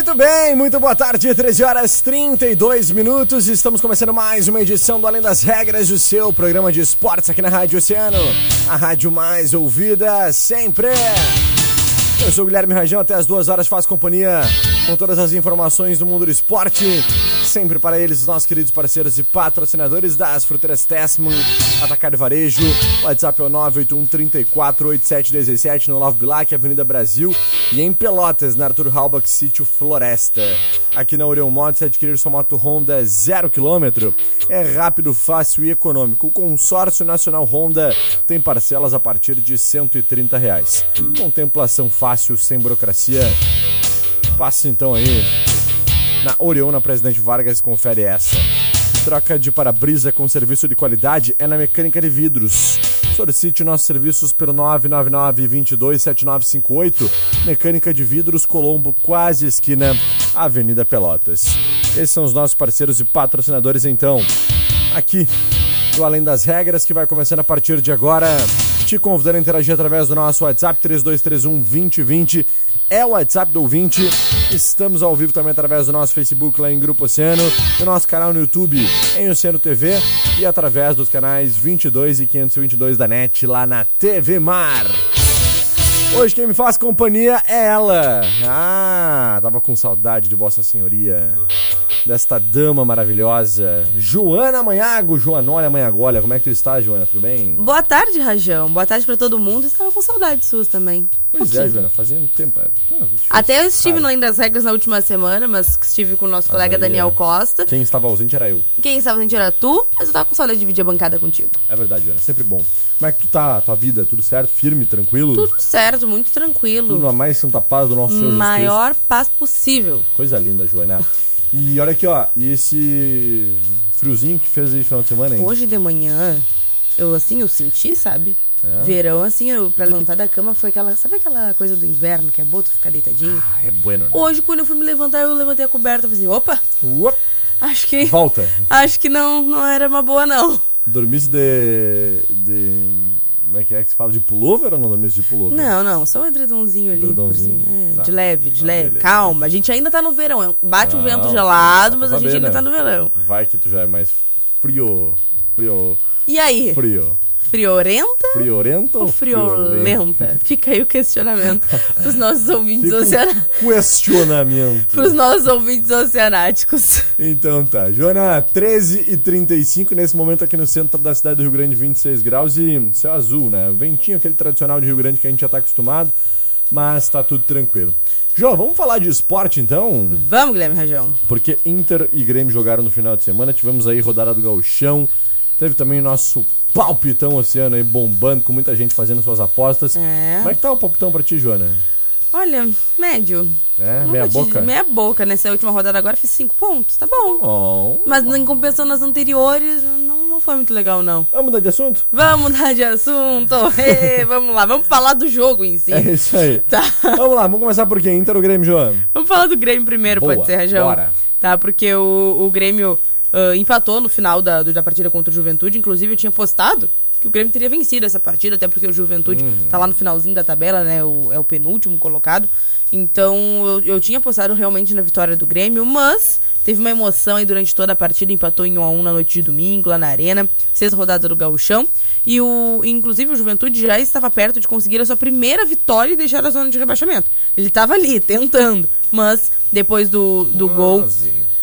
Muito bem, muito boa tarde, 13 horas 32 minutos. Estamos começando mais uma edição do Além das Regras, o seu programa de esportes aqui na Rádio Oceano, a rádio mais ouvida sempre. Eu sou o Guilherme Rajão, até as duas horas faço companhia com todas as informações do mundo do esporte. Sempre para eles, os nossos queridos parceiros e patrocinadores das fruteiras Tessman, Atacar e Varejo. WhatsApp é o 981 34 8717 no Love Bilac, Avenida Brasil. E em Pelotas, na Arthur Halbach, Sítio Floresta. Aqui na Orion Motos, adquirir sua moto Honda 0km é rápido, fácil e econômico. O consórcio nacional Honda tem parcelas a partir de 130 reais. Contemplação fácil, sem burocracia. Passe então aí na Orion, na Presidente Vargas, confere essa. Troca de para-brisa com serviço de qualidade é na Mecânica de Vidros. Solicite nossos serviços pelo 999-227958. Mecânica de Vidros Colombo, quase esquina, Avenida Pelotas. Esses são os nossos parceiros e patrocinadores, então. Aqui do Além das Regras, que vai começando a partir de agora. Te convidando a interagir através do nosso WhatsApp 3231 2020. É o WhatsApp do ouvinte. Estamos ao vivo também através do nosso Facebook lá em Grupo Oceano, do nosso canal no YouTube em Oceano TV e através dos canais 22 e 522 da NET lá na TV Mar. Hoje quem me faz companhia é ela. Ah, tava com saudade de Vossa Senhoria. Desta dama maravilhosa, Joana Manhago, Joanólia Manhagolha. Como é que tu está, Joana? Tudo bem? Boa tarde, Rajão. Boa tarde pra todo mundo. Estava com saudade suas também. Pois é, Joana, fazia um tempo. é, tá. Até eu estive Cara, no Além das Regras na última semana, mas estive com o nosso colega aí Daniel é. Costa. Quem estava ausente era eu. Quem estava sentindo era tu, mas eu tava com saudade de dividir a bancada contigo. É verdade, Joana, sempre bom. Como é que tu tá? Tua vida, tudo certo? Firme, tranquilo? Tudo certo, muito Tudo tranquilo. na mais santa paz do nosso Senhor Jesus Maior paz possível. Coisa linda, Joana. E olha aqui, ó, e esse friozinho que fez aí no final de semana, hein? Hoje de manhã, eu assim, eu senti, sabe? É? Verão, assim, eu, pra levantar da cama foi aquela. Sabe aquela coisa do inverno que é boa tu ficar deitadinho? Ah, é bueno, né? Hoje, quando eu fui me levantar, eu levantei a coberta e falei assim: opa, Uop, acho que. volta. Acho que não, não era uma boa, não. Dormisse de, de... Como é que é que se fala? De pullover ou não dormisse de pullover? Não, não, só um edredomzinho ali. Edredomzinho. É, tá. De leve, de Tá, leve. beleza. Calma, a gente ainda tá no verão. é- Bate um Não, vento gelado, mas a gente saber, ainda né? tá no verão. Vai que tu já é mais frio, frio, E aí? frio. Friorenta Friorento ou friolenta? Fica aí o questionamento pros nossos ouvintes oceanáticos. questionamento. Pros nossos ouvintes oceanáticos. Então tá, Joana, 13 e 35 nesse momento aqui no centro da cidade do Rio Grande, 26 graus e céu azul, né? Ventinho aquele tradicional de Rio Grande que a gente já tá acostumado, mas tá tudo tranquilo. Jô, vamos falar de esporte então? Vamos, Guilherme Rajão. Porque Inter e Grêmio jogaram no final de semana, tivemos aí rodada do Gauchão, teve também o nosso palpitão oceano aí bombando, com muita gente fazendo suas apostas. É. Como é que tá o palpitão pra ti, Joana? Olha, médio. É, Não meia te- boca? Meia boca. Nessa última rodada agora fiz cinco pontos. Tá bom. Bom. Mas em compensação nas anteriores, não, não foi muito legal, não. Vamos mudar de assunto? Vamos mudar de assunto. Ê, vamos lá, vamos falar do jogo em si. É isso aí. Tá. Vamos lá, vamos começar por quem? Inter ou Grêmio, Joana? Vamos falar do Grêmio primeiro, Boa, pode ser, Rajão? bora. Tá, porque o, o Grêmio ah, empatou no final da, da partida contra o Juventude. Inclusive, eu tinha postado que o Grêmio teria vencido essa partida, até porque o Juventude Uhum. tá lá no finalzinho da tabela, né? O, é o penúltimo colocado. Então, eu, eu tinha postado realmente na vitória do Grêmio, mas teve uma emoção aí durante toda a partida, empatou em 1 a 1 na noite de domingo, lá na Arena, sexta rodada do Gauchão. E o, inclusive o Juventude já estava perto de conseguir a sua primeira vitória e deixar a zona de rebaixamento. Ele estava ali, tentando, mas depois do, do gol.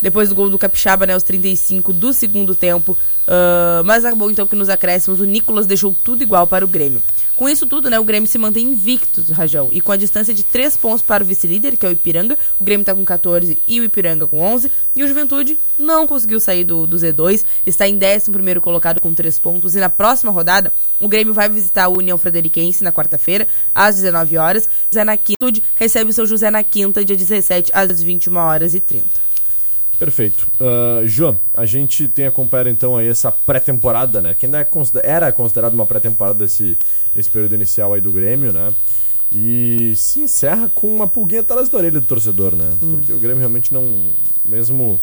Depois do gol do Capixaba, né, aos 35 do segundo tempo. Uh, mas acabou então que nos acréscimos o Nicolas deixou tudo igual para o Grêmio. Com isso tudo, né, o Grêmio se mantém invicto, Rajão. E com a distância de 3 pontos para o vice-líder, que é o Ipiranga, o Grêmio está com 14 e o Ipiranga com 11. E o Juventude não conseguiu sair do, do Z2, está em 11 colocado com 3 pontos. E na próxima rodada, o Grêmio vai visitar o União Frederiquense na quarta-feira, às 19 horas. José na Quinta recebe o seu José na quinta, dia 17, às 21 horas e 30. Perfeito. Uh, João, a gente tem acompanhado então aí essa pré-temporada, né? Que ainda é era considerado uma pré-temporada esse, esse período inicial aí do Grêmio, né? E se encerra com uma pulguinha atrás da orelha do torcedor, né? Hum. Porque o Grêmio realmente não, mesmo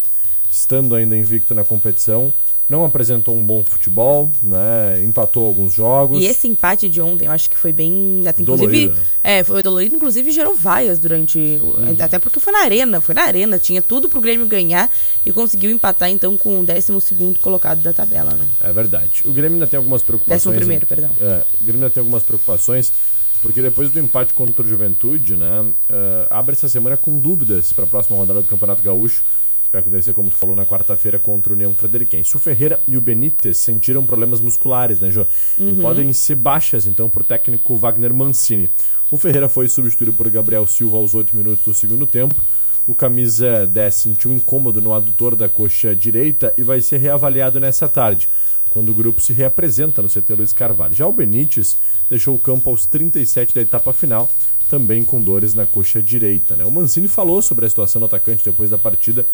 estando ainda invicto na competição, não apresentou um bom futebol, né? Empatou alguns jogos. E esse empate de ontem, eu acho que foi bem. Inclusive, dolorido. É, foi dolorido, inclusive gerou vaias durante. Hum. Até porque foi na arena, foi na arena, tinha tudo pro Grêmio ganhar e conseguiu empatar então com o 12 colocado da tabela, né? É verdade. O Grêmio ainda tem algumas preocupações. Décimo primeiro, perdão. É, o Grêmio ainda tem algumas preocupações. Porque depois do empate contra o Juventude, né, uh, abre essa semana com dúvidas para a próxima rodada do Campeonato Gaúcho vai acontecer, como tu falou, na quarta-feira contra o União Frederiquense. O Ferreira e o Benítez sentiram problemas musculares, né, Jô? Uhum. E podem ser baixas, então, o técnico Wagner Mancini. O Ferreira foi substituído por Gabriel Silva aos 8 minutos do segundo tempo. O camisa 10 sentiu incômodo no adutor da coxa direita e vai ser reavaliado nessa tarde, quando o grupo se reapresenta no CT Luiz Carvalho. Já o Benítez deixou o campo aos 37 da etapa final, também com dores na coxa direita. Né? O Mancini falou sobre a situação do atacante depois da partida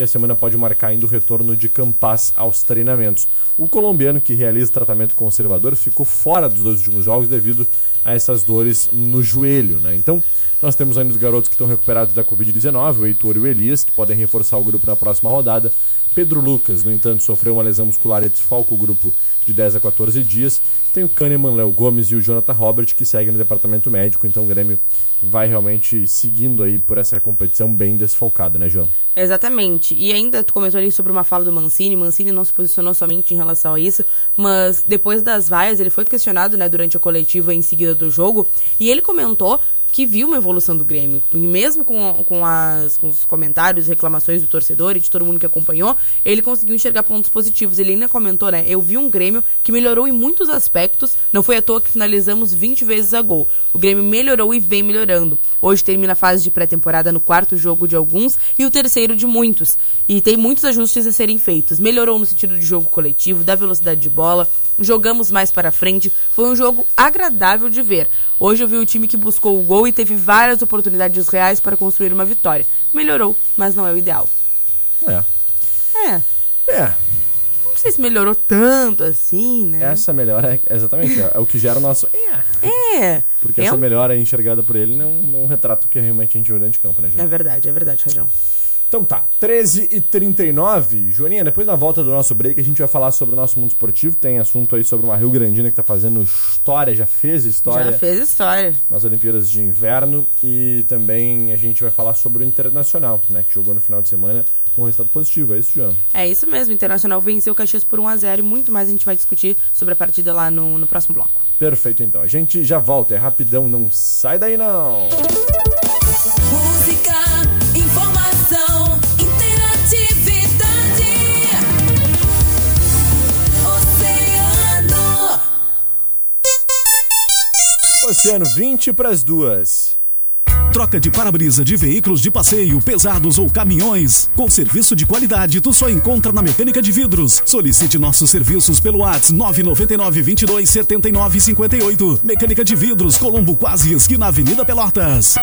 e a semana pode marcar ainda o retorno de Campas aos treinamentos. O colombiano, que realiza tratamento conservador, ficou fora dos dois últimos jogos devido a essas dores no joelho. Né? Então, nós temos ainda os garotos que estão recuperados da Covid-19, o Heitor e o Elias, que podem reforçar o grupo na próxima rodada. Pedro Lucas, no entanto, sofreu uma lesão muscular e desfalca o grupo de 10 a 14 dias. Tem o Kahneman, Léo Gomes e o Jonathan Robert que seguem no departamento médico, então o Grêmio vai realmente seguindo aí por essa competição bem desfalcada, né, João? Exatamente. E ainda tu comentou ali sobre uma fala do Mancini. Mancini não se posicionou somente em relação a isso, mas depois das vaias ele foi questionado, né, durante a coletiva em seguida do jogo, e ele comentou que viu uma evolução do Grêmio. E mesmo com, com, as, com os comentários, reclamações do torcedor e de todo mundo que acompanhou, ele conseguiu enxergar pontos positivos. Ele ainda comentou, né? Eu vi um Grêmio que melhorou em muitos aspectos. Não foi à toa que finalizamos 20 vezes a gol. O Grêmio melhorou e vem melhorando. Hoje termina a fase de pré-temporada no quarto jogo de alguns e o terceiro de muitos. E tem muitos ajustes a serem feitos. Melhorou no sentido de jogo coletivo, da velocidade de bola, jogamos mais para frente. Foi um jogo agradável de ver. Hoje eu vi o time que buscou o gol e teve várias oportunidades reais para construir uma vitória. Melhorou, mas não é o ideal. É. É. É. Não sei se melhorou tanto assim, né? Essa melhora é exatamente é, é o que gera o nosso. É. É. Porque é essa um... melhora enxergada por ele não, não retrata o que realmente a gente viu dentro de campo, né, João? É verdade, é verdade, Rajão. Então tá, 13 e 39 Joaninha, depois na volta do nosso break a gente vai falar sobre o nosso mundo esportivo. Tem assunto aí sobre uma Rio Grandina que tá fazendo história, já fez história. Já fez história. Nas Olimpíadas de Inverno. E também a gente vai falar sobre o Internacional, né? Que jogou no final de semana com um resultado positivo. É isso, João? É isso mesmo. O Internacional venceu o Caxias por 1x0 e muito mais a gente vai discutir sobre a partida lá no, no próximo bloco. Perfeito, então. A gente já volta. É rapidão, não sai daí não. Música, informação, Oceano 20 para as duas. Troca de para-brisa de veículos de passeio, pesados ou caminhões. Com serviço de qualidade, tu só encontra na Mecânica de Vidros. Solicite nossos serviços pelo WhatsApp 999 22 79 58. Mecânica de Vidros, Colombo Quase, esquina Avenida Pelotas.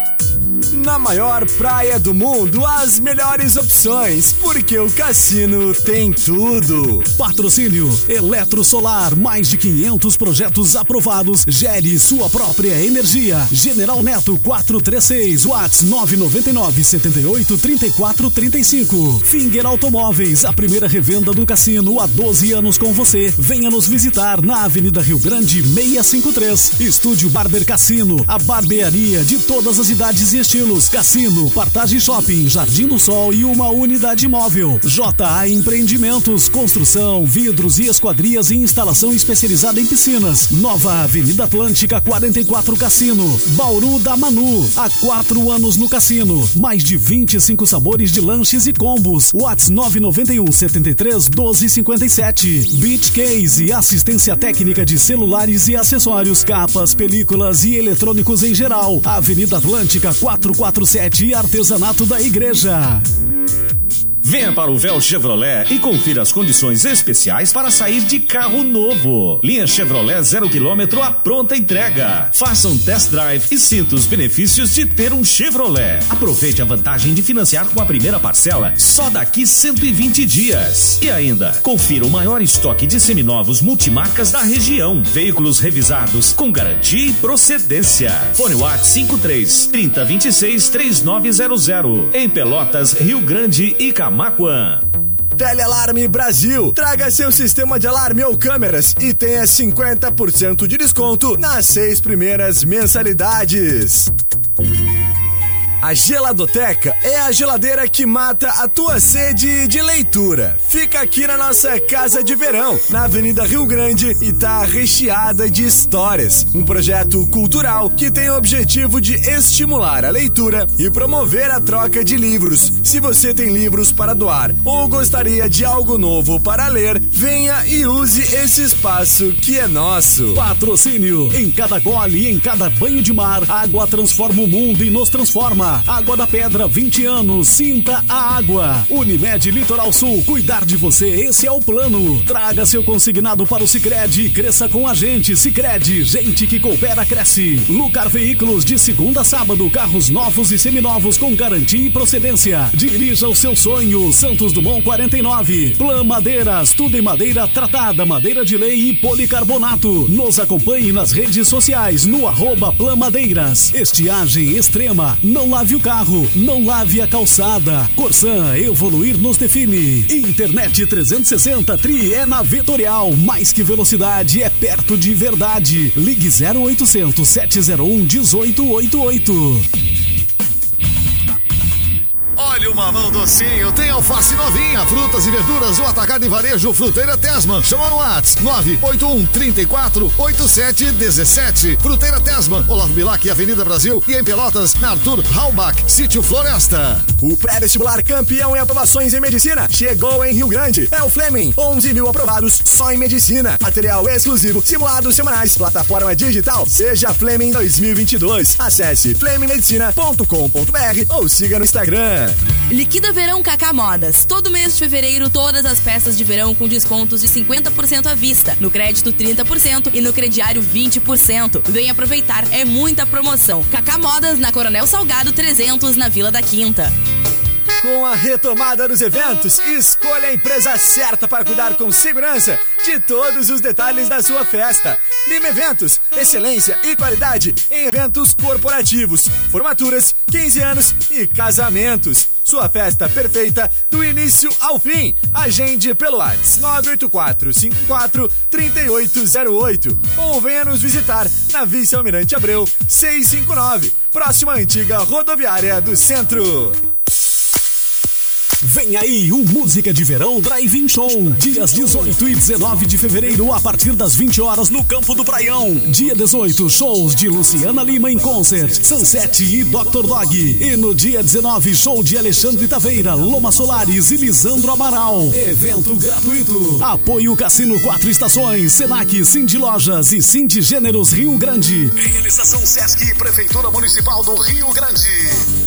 Na maior praia do mundo, as melhores opções, porque o cassino tem tudo. Patrocínio Eletro Solar, mais de 500 projetos aprovados. Gere sua própria energia. General Neto 436, Watts 999 78 34 35. Finger Automóveis, a primeira revenda do cassino há 12 anos com você. Venha nos visitar na Avenida Rio Grande 653. Estúdio Barber Cassino, a barbearia de todas as idades e estilos, cassino, Partage Shopping, Jardim do Sol e uma unidade móvel. JA Empreendimentos, construção, vidros e esquadrias e instalação especializada em piscinas. Nova Avenida Atlântica 44 Cassino. Bauru da Manu. Há quatro anos no cassino. Mais de 25 sabores de lanches e combos. Whats 991 73 12 57. Beach Case, assistência técnica de celulares e acessórios, capas, películas e eletrônicos em geral. Avenida Atlântica 447 e Artesanato da Igreja. Venha para o Véu Chevrolet e confira as condições especiais para sair de carro novo. Linha Chevrolet zero quilômetro à pronta entrega. Faça um test drive e sinta os benefícios de ter um Chevrolet. Aproveite a vantagem de financiar com a primeira parcela só daqui 120 dias. E ainda, confira o maior estoque de seminovos multimarcas da região. Veículos revisados com garantia e procedência. Fone WhatsApp 53 3026 3900. Em Pelotas, Rio Grande e Camacuã. Telealarme Brasil. Traga seu sistema de alarme ou câmeras e tenha 50% de desconto nas seis primeiras mensalidades. A Geladoteca é a geladeira que mata a tua sede de leitura. Fica aqui na nossa casa de verão, na Avenida Rio Grande e tá recheada de histórias. Um projeto cultural que tem o objetivo de estimular a leitura e promover a troca de livros. Se você tem livros para doar ou gostaria de algo novo para ler, venha e use esse espaço que é nosso. Patrocínio. Em cada gole e em cada banho de mar, água transforma o mundo e nos transforma. Água da Pedra, 20 anos. Sinta a água. Unimed Litoral Sul, cuidar de você, esse é o plano. Traga seu consignado para o Sicredi e cresça com a gente. Sicredi, gente que coopera, cresce. Lucar Veículos, de segunda a sábado, carros novos e seminovos com garantia e procedência. Dirija o seu sonho. Santos Dumont 49. Plan Madeiras, tudo em madeira tratada, madeira de lei e policarbonato. Nos acompanhe nas redes sociais no arroba Plan Madeiras. Estiagem extrema, não lave o carro, não lave a calçada. Corsan, evoluir nos define. Internet 360 Tri é na Vetorial. Mais que velocidade, é perto de verdade. Ligue 0800 701 1888. Olha o mamão docinho, tem alface novinha, frutas e verduras, o atacado e varejo Fruteira Tesman. Chama no Whats 981 34 87 17. Fruteira Tesman, Olavo Bilac, Avenida Brasil e em Pelotas, na Arthur Halbach, Sítio Floresta. O pré-vestibular campeão em aprovações em medicina chegou em Rio Grande. É o Fleming, 11 mil aprovados só em medicina. Material exclusivo, simulados semanais, plataforma digital. Seja Fleming 2022. Acesse flemingmedicina.com.br ou siga no Instagram. Liquida Verão Cacá Modas. Todo mês de fevereiro, todas as peças de verão com descontos de 50% à vista. No crédito, 30% e no crediário, 20%. Vem aproveitar, é muita promoção. Cacá Modas na Coronel Salgado 300, na Vila da Quinta. Com a retomada dos eventos, escolha a empresa certa para cuidar com segurança de todos os detalhes da sua festa. Lima Eventos, excelência e qualidade em eventos corporativos, formaturas, 15 anos e casamentos. Sua festa perfeita do início ao fim. Agende pelo WhatsApp 984 54 3808 ou venha nos visitar na Vice Almirante Abreu 659, próxima antiga rodoviária do centro. Vem aí o Música de Verão Drive-In Show. Dias 18 e 19 de fevereiro, a partir das 20 horas, no Campo do Praião. Dia 18, shows de Luciana Lima em concert, Sunset e Dr. Dog. E no dia 19, show de Alexandre Taveira, Loma Solares e Lisandro Amaral. Evento gratuito. Apoio Cassino Quatro Estações, Senac, Cindy Lojas e Cindy Gêneros Rio Grande. Realização Sesc, Prefeitura Municipal do Rio Grande.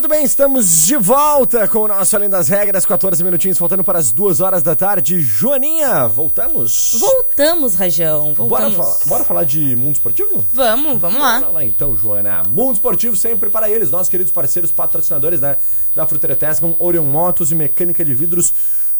Muito bem, estamos de volta com o nosso Além das Regras, 14 minutinhos faltando para as 2 horas da tarde. Joaninha, voltamos? Voltamos, Rajão. Bora, Voltamos. falar, bora falar de mundo esportivo? Vamos, vamos lá. Bora lá então, Joana. Mundo Esportivo sempre para eles, nossos queridos parceiros patrocinadores né, da Fruteira Tesman, Orion Motos e Mecânica de Vidros.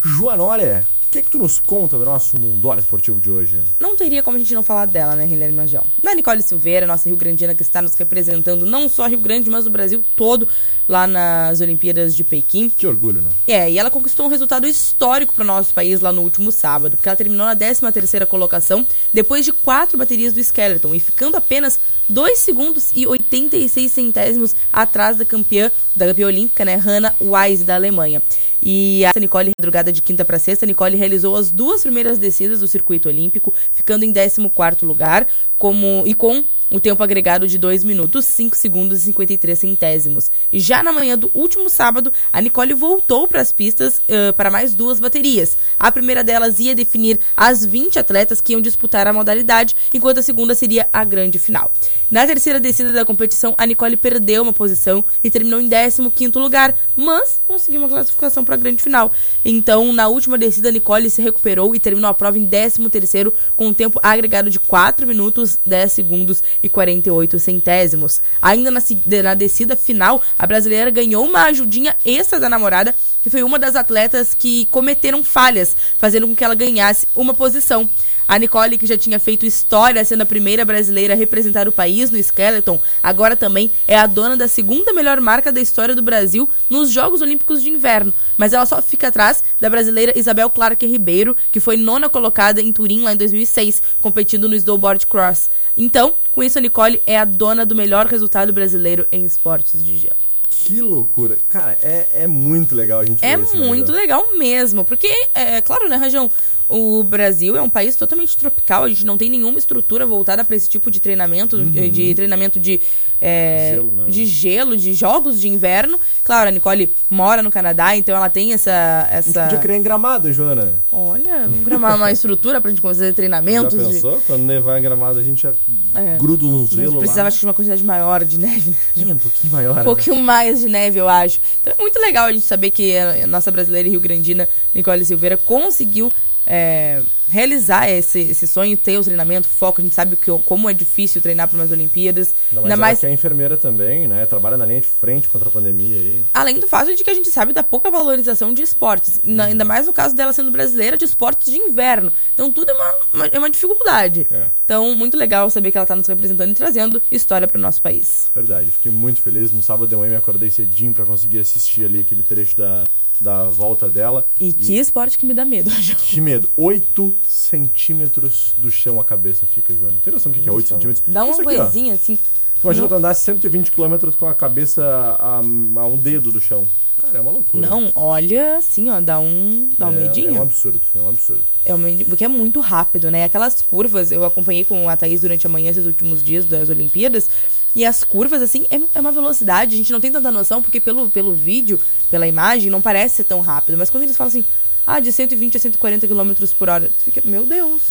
Joana, olha, o que, que tu nos conta do nosso Mundo Esportivo de hoje? Não teria como a gente não falar dela, né, Guilherme Majão? Da Nicole Silveira, nossa Rio Grandina, que está nos representando não só Rio Grande, mas o Brasil todo lá nas Olimpíadas de Pequim. Que orgulho, né? É, e ela conquistou um resultado histórico para o nosso país lá no último sábado, porque ela terminou na 13ª colocação depois de quatro baterias do Skeleton e ficando apenas 2 segundos e 86 centésimos atrás da campeã, da campeã olímpica, né, Hannah Wise da Alemanha. E a Nicole, madrugada de quinta para sexta, Nicole realizou as duas primeiras descidas do circuito olímpico, ficando em 14º lugar, como e com o tempo agregado de 2 minutos, 5 segundos e 53 centésimos. E já na manhã do último sábado, a Nicole voltou para as pistas ãh, para mais duas baterias. A primeira delas ia definir as 20 atletas que iam disputar a modalidade, enquanto a segunda seria a grande final. Na terceira descida da competição, a Nicole perdeu uma posição e terminou em 15º lugar, mas conseguiu uma classificação para a grande final. Então, na última descida, a Nicole se recuperou e terminou a prova em 13º com um tempo agregado de 4 minutos, 10 segundos e 48 centésimos. Ainda na, na descida final, a brasileira ganhou uma ajudinha extra da namorada, que foi uma das atletas que cometeram falhas, fazendo com que ela ganhasse uma posição. A Nicole, que já tinha feito história sendo a primeira brasileira a representar o país no Skeleton, agora também é a dona da segunda melhor marca da história do Brasil nos Jogos Olímpicos de Inverno. Mas ela só fica atrás da brasileira Isabel Clark Ribeiro, que foi nona colocada em Turim lá em 2006, competindo no snowboard cross. Então, com isso, a Nicole é a dona do melhor resultado brasileiro em esportes de gelo. Que loucura. Cara, é, é muito legal a gente É muito legal mesmo, porque, é claro, né, Rajão? O Brasil é um país totalmente tropical, a gente não tem nenhuma estrutura voltada para esse tipo de treinamento, de treinamento de, é, Gelo, né? de gelo, de jogos de inverno. Claro, a Nicole mora no Canadá, então ela tem essa. A gente essa... podia criar em gramado, Joana. Olha, vamos gramar uma estrutura pra gente fazer Já treinamentos. de- pensou? Quando nevar em gramado, a gente já É. gruda um gelo precisava lá. acho de uma quantidade maior de neve, né? É, um pouquinho maior. Um né? pouquinho mais de neve, eu acho. Então é muito legal a gente saber que a nossa brasileira e rio-grandina, Nicole Silveira, conseguiu é, realizar esse, esse sonho, ter o treinamento, foco. A gente sabe que, como é difícil treinar para umas Olimpíadas. Mais, Ainda mais que é enfermeira também, né? Trabalha na linha de frente contra a pandemia aí. Além do fato de que a gente sabe da pouca valorização de esportes. Na- Ainda mais no caso dela sendo brasileira de esportes de inverno. Então tudo é uma, uma- é uma dificuldade. É. Então, muito legal saber que ela está nos representando e trazendo história para o nosso país. Verdade, fiquei muito feliz. No sábado de manhã me acordei cedinho pra conseguir assistir ali aquele trecho da, da volta dela. E que esporte que me dá medo, João. Que medo. 8 centímetros do chão a cabeça fica, Joana. Tem noção do que que é 8 centímetros? Dá uma coisinha assim. Imagina tu andar 120 km com a cabeça a, a um dedo do chão. Cara, é uma loucura. Não, olha, assim, ó, dá um, dá um é, medinho. É um absurdo, é um absurdo. É um medinho, porque é muito rápido, né? Aquelas curvas, eu acompanhei com a Thaís durante a manhã esses últimos dias das Olimpíadas, e as curvas, assim, é, é uma velocidade, a gente não tem tanta noção, porque pelo, pelo vídeo, pela imagem, não parece ser tão rápido, mas quando eles falam assim, ah, de 120 a 140 km por hora, tu fica, meu Deus,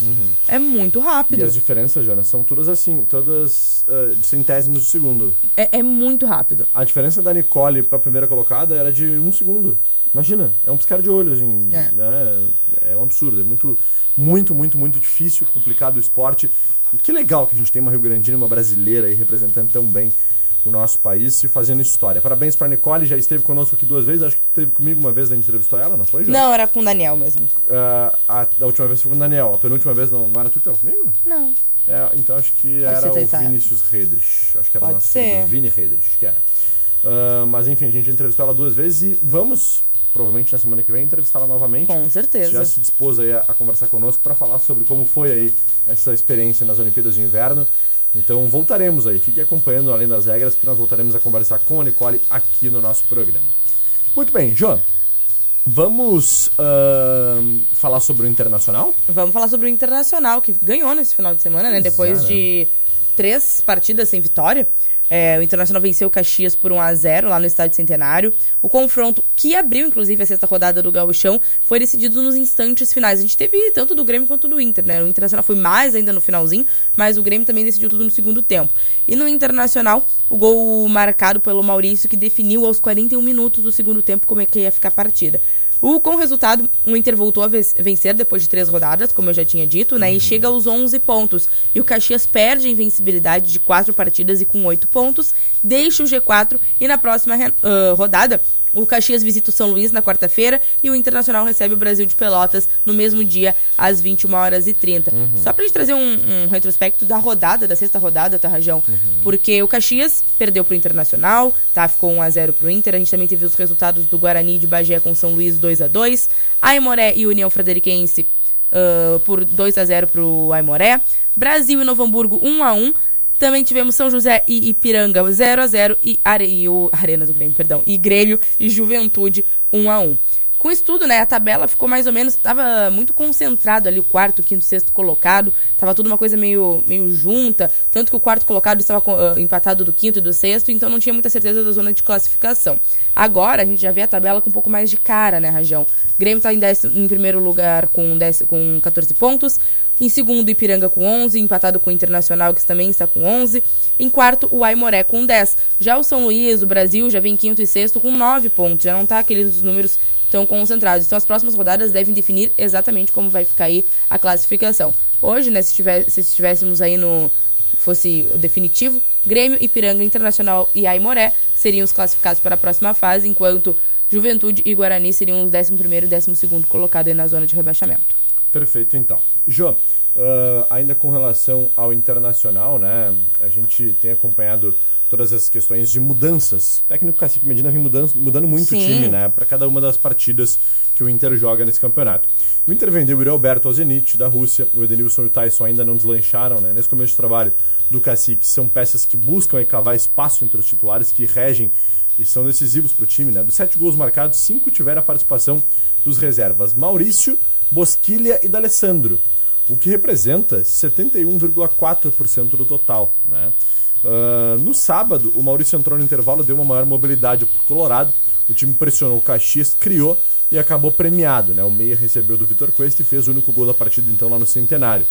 é muito Uhum. E rápido. as diferenças, Joana, são todas assim, todas ah, de centésimos de segundo. É, é muito rápido. A diferença da Nicole pra primeira colocada era de um segundo. Imagina, é um piscar de olho, assim. É. Né? É um absurdo. É muito, muito, muito, muito difícil, complicado o esporte. E que legal que a gente tem uma Rio Grandina, uma brasileira aí representando tão bem o nosso país e fazendo história. Parabéns pra Nicole, já esteve conosco aqui duas vezes. Acho que esteve comigo uma vez, a gente entrevistou ela, não foi, Joana? Não, era com o Daniel mesmo. Ah, a, a última vez foi com o Daniel. A penúltima vez não, não era tu que tava comigo? Não. É, então acho que Pode era o. Vinícius Redrich. Acho que era o Pode nosso ser. Vini Redrich, que era. Ah, mas enfim, a gente entrevistou ela duas vezes e vamos, provavelmente na semana que vem, entrevistá-la novamente. Com certeza. Já se dispôs aí a, a conversar conosco para falar sobre como foi aí essa experiência nas Olimpíadas de Inverno. Então voltaremos aí, fique acompanhando além das regras, que nós voltaremos a conversar com a Nicole aqui no nosso programa. Muito bem, João. Vamos ahn, falar sobre o Internacional? Vamos falar sobre o Internacional, que ganhou nesse final de semana, né? Pois Depois de três partidas sem vitória. É, o Internacional venceu o Caxias por 1 a 0 lá no Estádio Centenário. O confronto, que abriu inclusive a sexta rodada do Gauchão, foi decidido nos instantes finais. A gente teve tanto do Grêmio quanto do Inter, né? O Internacional foi mais ainda no finalzinho, mas o Grêmio também decidiu tudo no segundo tempo. E no Internacional, o gol marcado pelo Maurício, que definiu aos 41 minutos do segundo tempo como é que ia ficar a partida. O, com o resultado, o Inter voltou a ve- vencer depois de três rodadas, como eu já tinha dito, né? E chega aos 11 pontos. E o Caxias perde a invencibilidade de quatro partidas e com oito pontos, deixa o G4 e na próxima ah, rodada o Caxias visita o São Luís na quarta-feira e o Internacional recebe o Brasil de Pelotas no mesmo dia, às 21 horas e 30. Só pra gente trazer um, um retrospecto da rodada, da sexta rodada, tá, Rajão? Porque o Caxias perdeu pro Internacional, tá? Ficou 1x0 pro Inter. A gente também teve os resultados do Guarani de Bagé com São Luís 2x2. Aimoré e União Frederiquense ah, por 2x0 pro Aimoré. Brasil e Novo Hamburgo 1x1. Também tivemos São José e Ipiranga 0 a 0 e, Are... e o Arena do Grêmio, perdão, e Grêmio e Juventude 1 a 1. Com isso tudo, né, a tabela ficou mais ou menos, tava muito concentrado ali o quarto, quinto, sexto colocado, tava tudo uma coisa meio, meio junta, tanto que o quarto colocado estava ah, empatado do quinto e do sexto, então não tinha muita certeza da zona de classificação. Agora a gente já vê a tabela com um pouco mais de cara, né, Rajão? Grêmio tá em, décimo, em primeiro lugar com, décimo, com 14 pontos, em segundo, Ipiranga com 11, empatado com o Internacional, que também está com 11. Em quarto, o Aimoré com 10. Já o São Luís, o Brasil, já vem em quinto e sexto com 9 pontos. Já não tá aqueles números tão concentrados. Então, as próximas rodadas devem definir exatamente como vai ficar aí a classificação. Hoje, né, se, se estivéssemos aí no... fosse o definitivo, Grêmio, Ipiranga, Internacional e Aimoré seriam os classificados para a próxima fase, enquanto Juventude e Guarani seriam os 11º e 12º colocados aí na zona de rebaixamento. Perfeito, então. Jô, ah, ainda com relação ao internacional, né? A gente tem acompanhado todas as questões de mudanças. O técnico Cacique Medina vem mudando, mudando muito Sim. o time, né? Para cada uma das partidas que o Inter joga nesse campeonato. O Inter vendeu o Yuri Alberto ao Zenit, da Rússia. O Edenilson e o Tyson ainda não deslancharam, né? Nesse começo de trabalho do Cacique, são peças que buscam cavar espaço entre os titulares, que regem e são decisivos para o time, né? Dos sete gols marcados, cinco tiveram a participação dos reservas. Maurício, Bosquilha e D'Alessandro, o que representa 71,4% do total, né? Ah, no sábado, o Maurício entrou no intervalo, deu uma maior mobilidade pro Colorado, o time pressionou o Caxias, criou e acabou premiado, né? O Meia recebeu do Vitor Cuesta e fez o único gol da partida, então, lá no Centenário.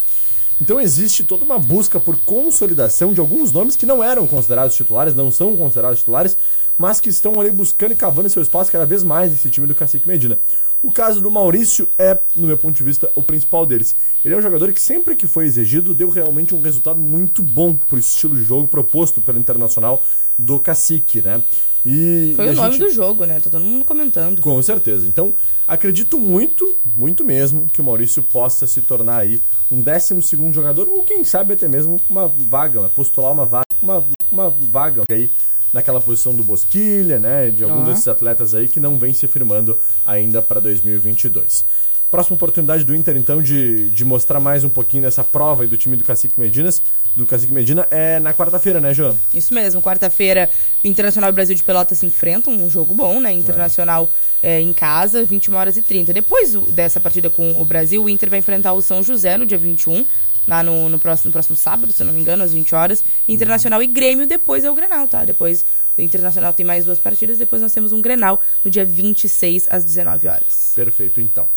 Então existe toda uma busca por consolidação de alguns nomes que não eram considerados titulares, não são considerados titulares, mas que estão ali buscando e cavando seu espaço cada vez mais nesse time do Cacique Medina. O caso do Maurício é, no meu ponto de vista, o principal deles. Ele é um jogador que sempre que foi exigido deu realmente um resultado muito bom pro estilo de jogo proposto pelo Internacional do Cacique, né? E, Foi e o nome gente- do jogo, né? Tá todo mundo comentando. com certeza. Então, acredito muito, muito mesmo, que o Maurício possa se tornar aí um 12 segundo jogador, ou quem sabe até mesmo uma vaga, né? postular uma vaga, uma, uma vaga aí naquela posição do Bosquilha, né? De algum Aham. desses atletas aí que não vem se firmando ainda para 2022. Próxima oportunidade do Inter, então, de, de mostrar mais um pouquinho dessa prova aí do time do Cacique Medinas, do Cacique Medina, é na quarta-feira, né, João? Isso mesmo, quarta-feira, Internacional e Brasil de Pelotas se enfrentam, um jogo bom, né? Internacional é, em casa, 21 horas e 30. Depois dessa partida com o Brasil, o Inter vai enfrentar o São José no dia 21, lá no, no, próximo, no próximo sábado, se não me engano, às 20 horas. Internacional e Grêmio, depois é o Grenal, tá? Depois o Internacional tem mais duas partidas, depois nós temos um Grenal no dia 26 às 19 horas. Perfeito, então.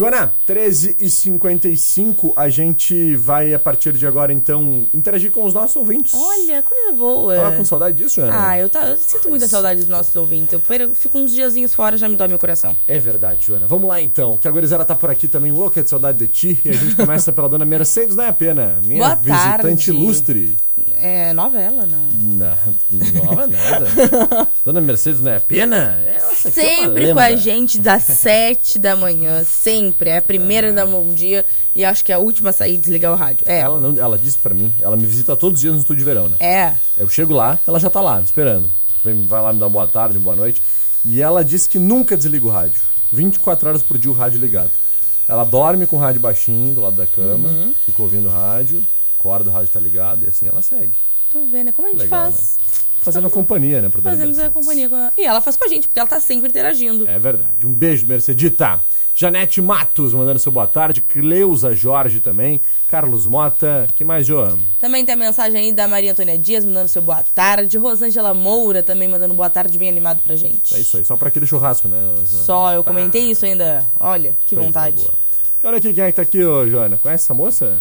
Joana, 13h55, a gente vai, a partir de agora, então, interagir com os nossos ouvintes. Olha, coisa boa. Tava com saudade disso, Joana? Ah, eu, tá, eu sinto muita saudade dos nossos ouvintes. Eu fico uns diazinhos fora, já me dói meu coração. É verdade, Joana. Vamos lá, então, que a gurizada tá por aqui também, louca de saudade de ti, e a gente começa pela dona Mercedes, não é a pena, minha Boa visitante tarde. ilustre. É novela, né? Não, nova nada. dona Mercedes, não é a pena? É uma Sempre lenda. com a gente das sete da manhã, sempre. É a primeira da bom dia e acho que é a última a sair e desligar o rádio. É. Ela, não, ela disse pra mim, ela me visita todos os dias no estúdio de verão, né? É. Eu chego lá, ela já tá lá, me esperando. Vem- Vai lá me dar uma boa tarde, uma boa noite. E ela disse que nunca desliga o rádio. 24 horas por dia o rádio ligado. Ela dorme com o rádio baixinho do lado da cama, Uhum. fica ouvindo o rádio, acorda o rádio tá ligado e assim ela segue. Tô vendo, né? Como a gente Legal, faz? Fazendo companhia, né, pra dona Fazemos a Mercedes. companhia com ela. E ela faz com a gente, porque ela tá sempre interagindo. É verdade. Um beijo, Mercedita. Janete Matos mandando seu boa tarde. Cleusa Jorge também. Carlos Mota. que mais, João? Também tem a mensagem aí da Maria Antônia Dias mandando seu boa tarde. Rosângela Moura também mandando boa tarde, bem animado pra gente. É isso aí, só pra aquele churrasco, né? Joana? Só, eu comentei isso ainda. Olha, que Coisa vontade. boa. Olha aqui quem é que tá aqui, ô Joana. Conhece essa moça?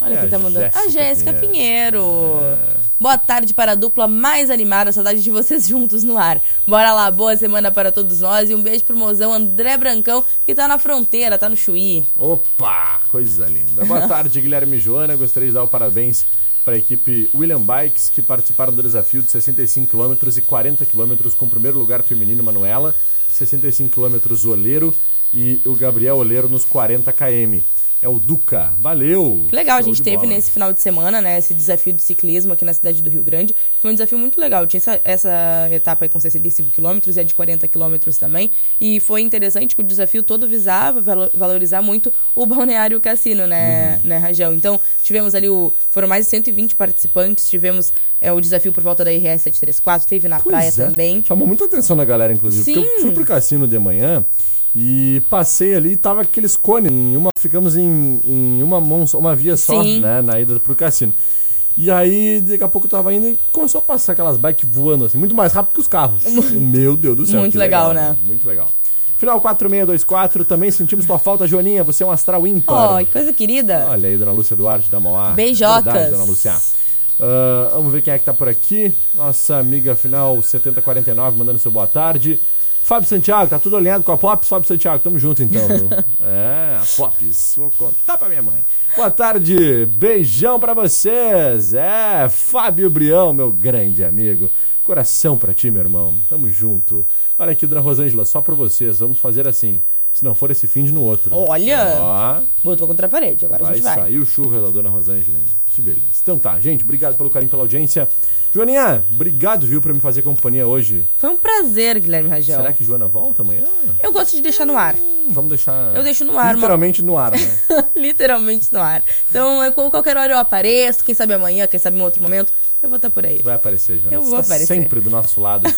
Olha É quem tá mandando. Jéssica a Jéssica Pinheiro. Pinheiro. Boa tarde para a dupla mais animada. Saudade de vocês juntos no ar. Bora lá, boa semana para todos nós. E um beijo pro mozão André Brancão, que tá na fronteira, tá no Chuí. Opa, coisa linda. Boa tarde, Guilherme e Joana. Gostaria de dar o parabéns para a equipe William Bikes, que participaram do desafio de 65 km e 40 km com o primeiro lugar feminino, Manuela, 65 km Oleiro e o Gabriel Oleiro nos 40 km. É o Duca. Valeu! Que legal, a Show gente de teve bola. nesse final de semana, né, esse desafio de ciclismo aqui na cidade do Rio Grande. Foi um desafio muito legal. Tinha essa, essa etapa aí com 65 quilômetros e a de 40 quilômetros também. E foi interessante que o desafio todo visava valo- valorizar muito o balneário cassino, né, Uhum. né, Rajão? Então, tivemos ali o. Foram mais de 120 participantes, tivemos é, o desafio por volta da RS 734, teve na Pois praia é. também. Chamou muita atenção da galera, inclusive. Porque eu Sim. fui pro cassino de manhã e passei ali e tava aqueles cones. Em uma, ficamos em, em uma mão, uma via só, Sim. né? Na ida pro cassino. E aí, daqui a pouco eu tava indo e começou a passar aquelas bikes voando assim, muito mais rápido que os carros. Meu Deus do céu. Muito que legal, né? Muito legal. Final 4624, também sentimos tua falta, Joaninha. Você é um astral ímpar. Ó, que coisa querida. Olha aí, dona Lúcia Duarte da Mauá. Beijocas. Verdade, dona Lúcia. Ah, vamos ver quem é que tá por aqui. Nossa amiga final 7049 mandando seu boa tarde. Fábio Santiago, tá tudo alinhado com a Pops? Fábio Santiago, tamo junto então. viu? é, a Pops, vou contar pra minha mãe. Boa tarde, beijão pra vocês. É, Fábio Brião, meu grande amigo. Coração pra ti, meu irmão. Tamo junto. Olha aqui, dona Rosângela, só pra vocês. Vamos fazer assim. Se não for esse fim de no outro. Olha! Ó. Botou contra a parede, agora a Vai gente vai. sair o churras da dona Rosângela, hein? Que beleza. Então tá, gente, obrigado pelo carinho, pela audiência. Joaninha, obrigado, viu, por me fazer companhia hoje. Foi um prazer, Guilherme Rajão. Será que Joana volta amanhã? Eu gosto de deixar no ar. Hum, vamos deixar. Eu deixo no ar, Literalmente no ar, né? Literalmente no ar. Então, com qualquer hora eu apareço, quem sabe amanhã, quem sabe em outro momento, eu vou estar por aí. Vai aparecer, Joana. Eu Você vou está aparecer. sempre do nosso lado.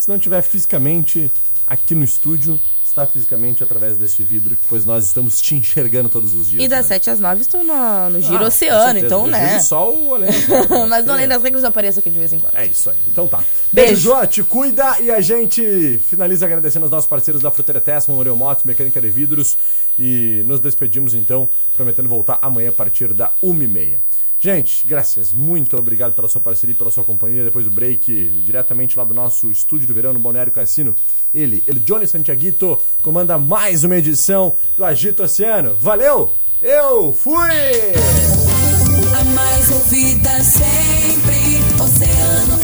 Se não estiver fisicamente aqui no estúdio, está fisicamente através deste vidro, pois nós estamos te enxergando todos os dias. E das né? 7 às 9 estou no, no Ah, Giro com Oceano, então, né? vejo só o além das regras, Mas né? além das regras eu apareço aqui de vez em quando. É isso aí. Então tá. Beijo. Beijo. Te cuida e a gente finaliza agradecendo aos nossos parceiros da Fruteira Tessman, Oreo Motos, Mecânica de Vidros. E nos despedimos então, prometendo voltar amanhã a partir da 1h30. Gente, graças. Muito obrigado pela sua parceria e pela sua companhia. Depois do break, diretamente lá do nosso estúdio do verão no Balneário Cassino, ele, ele Johnny Santiaguito, comanda mais uma edição do Agito Oceano. Valeu! Eu fui! A mais ouvida sempre, Oceano